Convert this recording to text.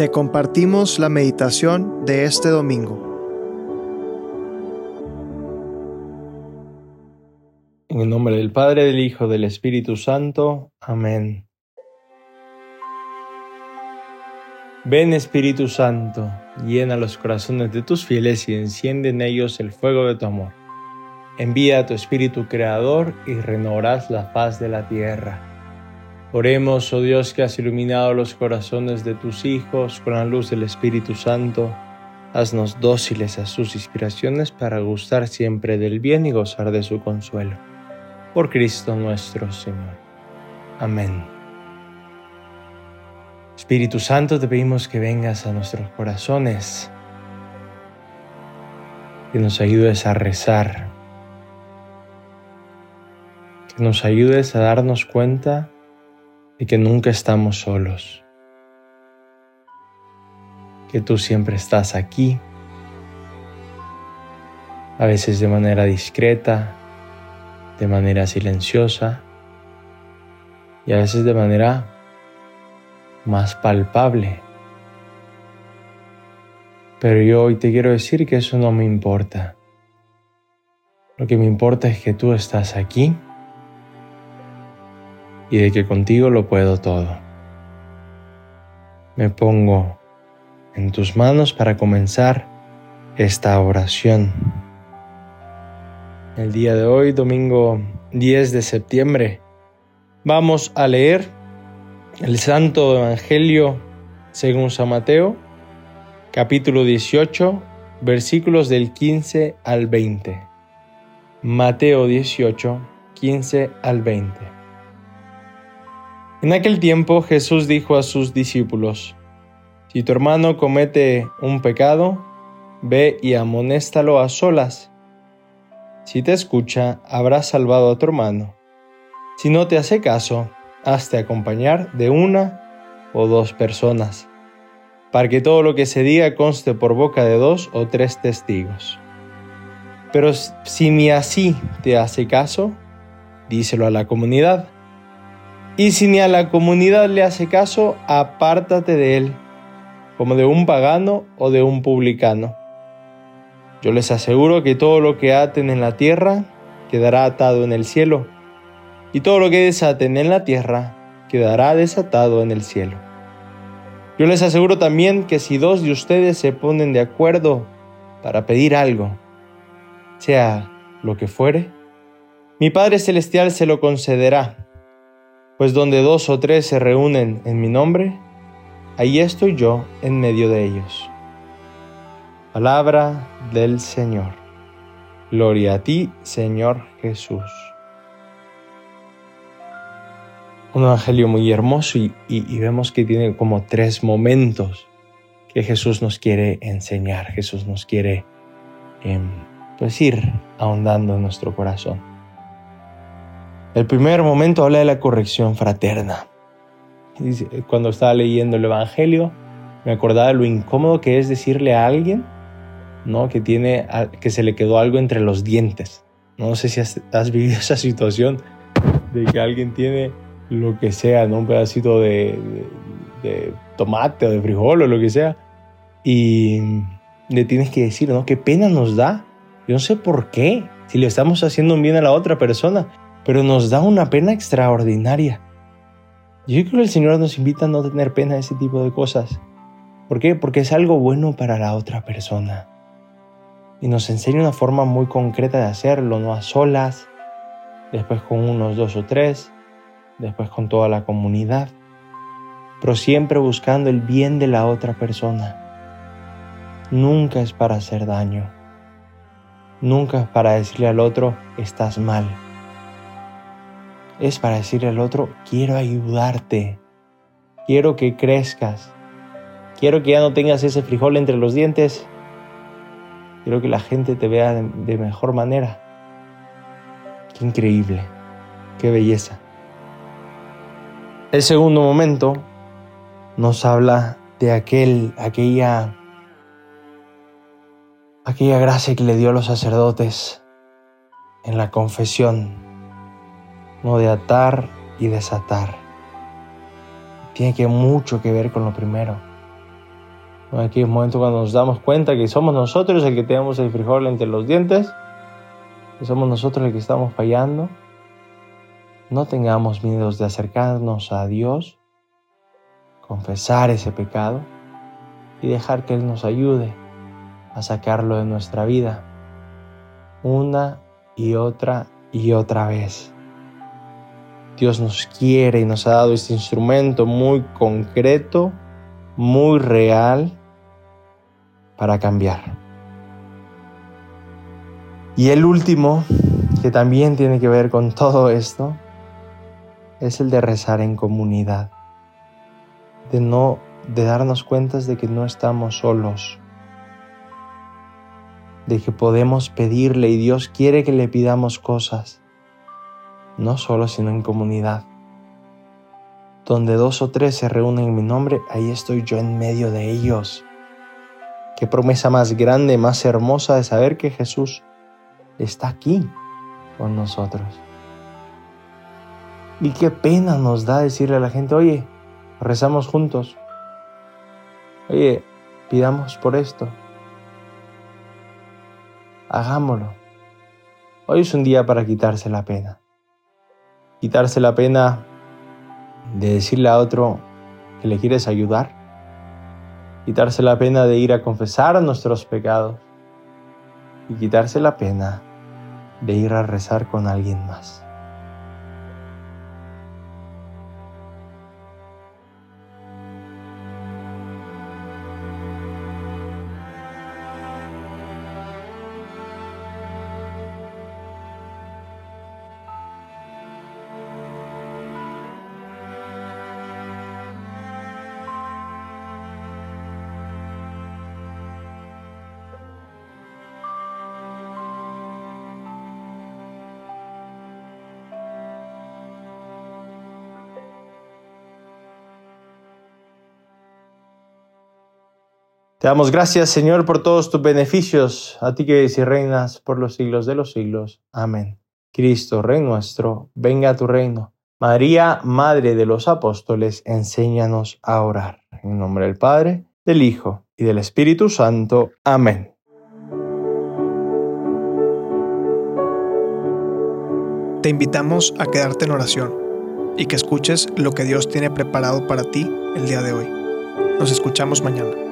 Te compartimos la meditación de este domingo. En el nombre del Padre, del Hijo, del Espíritu Santo. Amén. Ven Espíritu Santo, llena los corazones de tus fieles y enciende en ellos el fuego de tu amor. Envía a tu Espíritu Creador y renovarás la paz de la tierra. Oremos, oh Dios, que has iluminado los corazones de tus hijos con la luz del Espíritu Santo. Haznos dóciles a sus inspiraciones para gustar siempre del bien y gozar de su consuelo. Por Cristo nuestro Señor. Amén. Espíritu Santo, te pedimos que vengas a nuestros corazones, que nos ayudes a rezar, que nos ayudes a darnos cuenta y que nunca estamos solos, que tú siempre estás aquí, a veces de manera discreta, de manera silenciosa y a veces de manera más palpable. Pero yo hoy te quiero decir que eso no me importa. Lo que me importa es que tú estás aquí y de que contigo lo puedo todo. Me pongo en tus manos para comenzar esta oración. El día de hoy, domingo 10 de septiembre, vamos a leer el Santo Evangelio según San Mateo, capítulo 18, versículos del 15 al 20. Mateo 18, 15 al 20. En aquel tiempo Jesús dijo a sus discípulos, Si tu hermano comete un pecado, ve y amonéstalo a solas. Si te escucha, habrás salvado a tu hermano. Si no te hace caso, hazte acompañar de una o dos personas, para que todo lo que se diga conste por boca de dos o tres testigos. Pero si ni así te hace caso, díselo a la comunidad y si ni a la comunidad le hace caso, apártate de él, como de un pagano o de un publicano. Yo les aseguro que todo lo que aten en la tierra quedará atado en el cielo, y todo lo que desaten en la tierra quedará desatado en el cielo. Yo les aseguro también que si dos de ustedes se ponen de acuerdo para pedir algo, sea lo que fuere, mi Padre Celestial se lo concederá pues donde dos o tres se reúnen en mi nombre, ahí estoy yo en medio de ellos. Palabra del Señor. Gloria a ti, Señor Jesús. Un evangelio muy hermoso y, vemos que tiene como tres momentos que Jesús nos quiere enseñar, Jesús nos quiere em, pues ir ahondando en nuestro corazón. El primer momento habla de la corrección fraterna. Cuando estaba leyendo el Evangelio, me acordaba de lo incómodo que es decirle a alguien ¿no? que, tiene, que se le quedó algo entre los dientes. No sé si has, vivido esa situación de que alguien tiene lo que sea, ¿no? un pedacito de, de, tomate o de frijol o lo que sea, y le tienes que decir, ¿no? ¿Qué pena nos da? Yo no sé por qué, si le estamos haciendo un bien a la otra persona pero nos da una pena extraordinaria. Yo creo que el Señor nos invita a no tener pena de ese tipo de cosas. ¿Por qué? Porque es algo bueno para la otra persona. Y nos enseña una forma muy concreta de hacerlo, no a solas, después con unos dos o tres, después con toda la comunidad, pero siempre buscando el bien de la otra persona. Nunca es para hacer daño. Nunca es para decirle al otro, estás mal es para decirle al otro, quiero ayudarte, quiero que crezcas, quiero que ya no tengas ese frijol entre los dientes, quiero que la gente te vea de, mejor manera. Qué increíble, qué belleza. El segundo momento nos habla de aquel, aquella, aquella gracia que le dio a los sacerdotes en la confesión no de atar y desatar. Tiene que mucho que ver con lo primero. Aquí es un momento cuando nos damos cuenta que somos nosotros el que tenemos el frijol entre los dientes, que somos nosotros el que estamos fallando. No tengamos miedos de acercarnos a Dios, confesar ese pecado y dejar que Él nos ayude a sacarlo de nuestra vida una y otra y otra vez. Dios nos quiere y nos ha dado este instrumento muy concreto, muy real para cambiar. Y el último, que también tiene que ver con todo esto, es el de rezar en comunidad, de no de darnos cuenta de que no estamos solos, de que podemos pedirle y Dios quiere que le pidamos cosas, no solo sino en comunidad. Donde dos o tres se reúnen en mi nombre, ahí estoy yo en medio de ellos. Qué promesa más grande, más hermosa de saber que Jesús está aquí con nosotros. Y qué pena nos da decirle a la gente, oye, rezamos juntos. Oye, pidamos por esto hagámoslo. Hoy es un día para quitarse la pena. Quitarse la pena de decirle a otro que le quieres ayudar. Quitarse la pena de ir a confesar nuestros pecados. Y quitarse la pena de ir a rezar con alguien más. Te damos gracias, Señor, por todos tus beneficios, a ti que vives y reinas por los siglos de los siglos. Amén. Cristo, Rey nuestro, venga a tu reino. María, Madre de los Apóstoles, enséñanos a orar. En nombre del Padre, del Hijo y del Espíritu Santo. Amén. Te invitamos a quedarte en oración y que escuches lo que Dios tiene preparado para ti el día de hoy. Nos escuchamos mañana.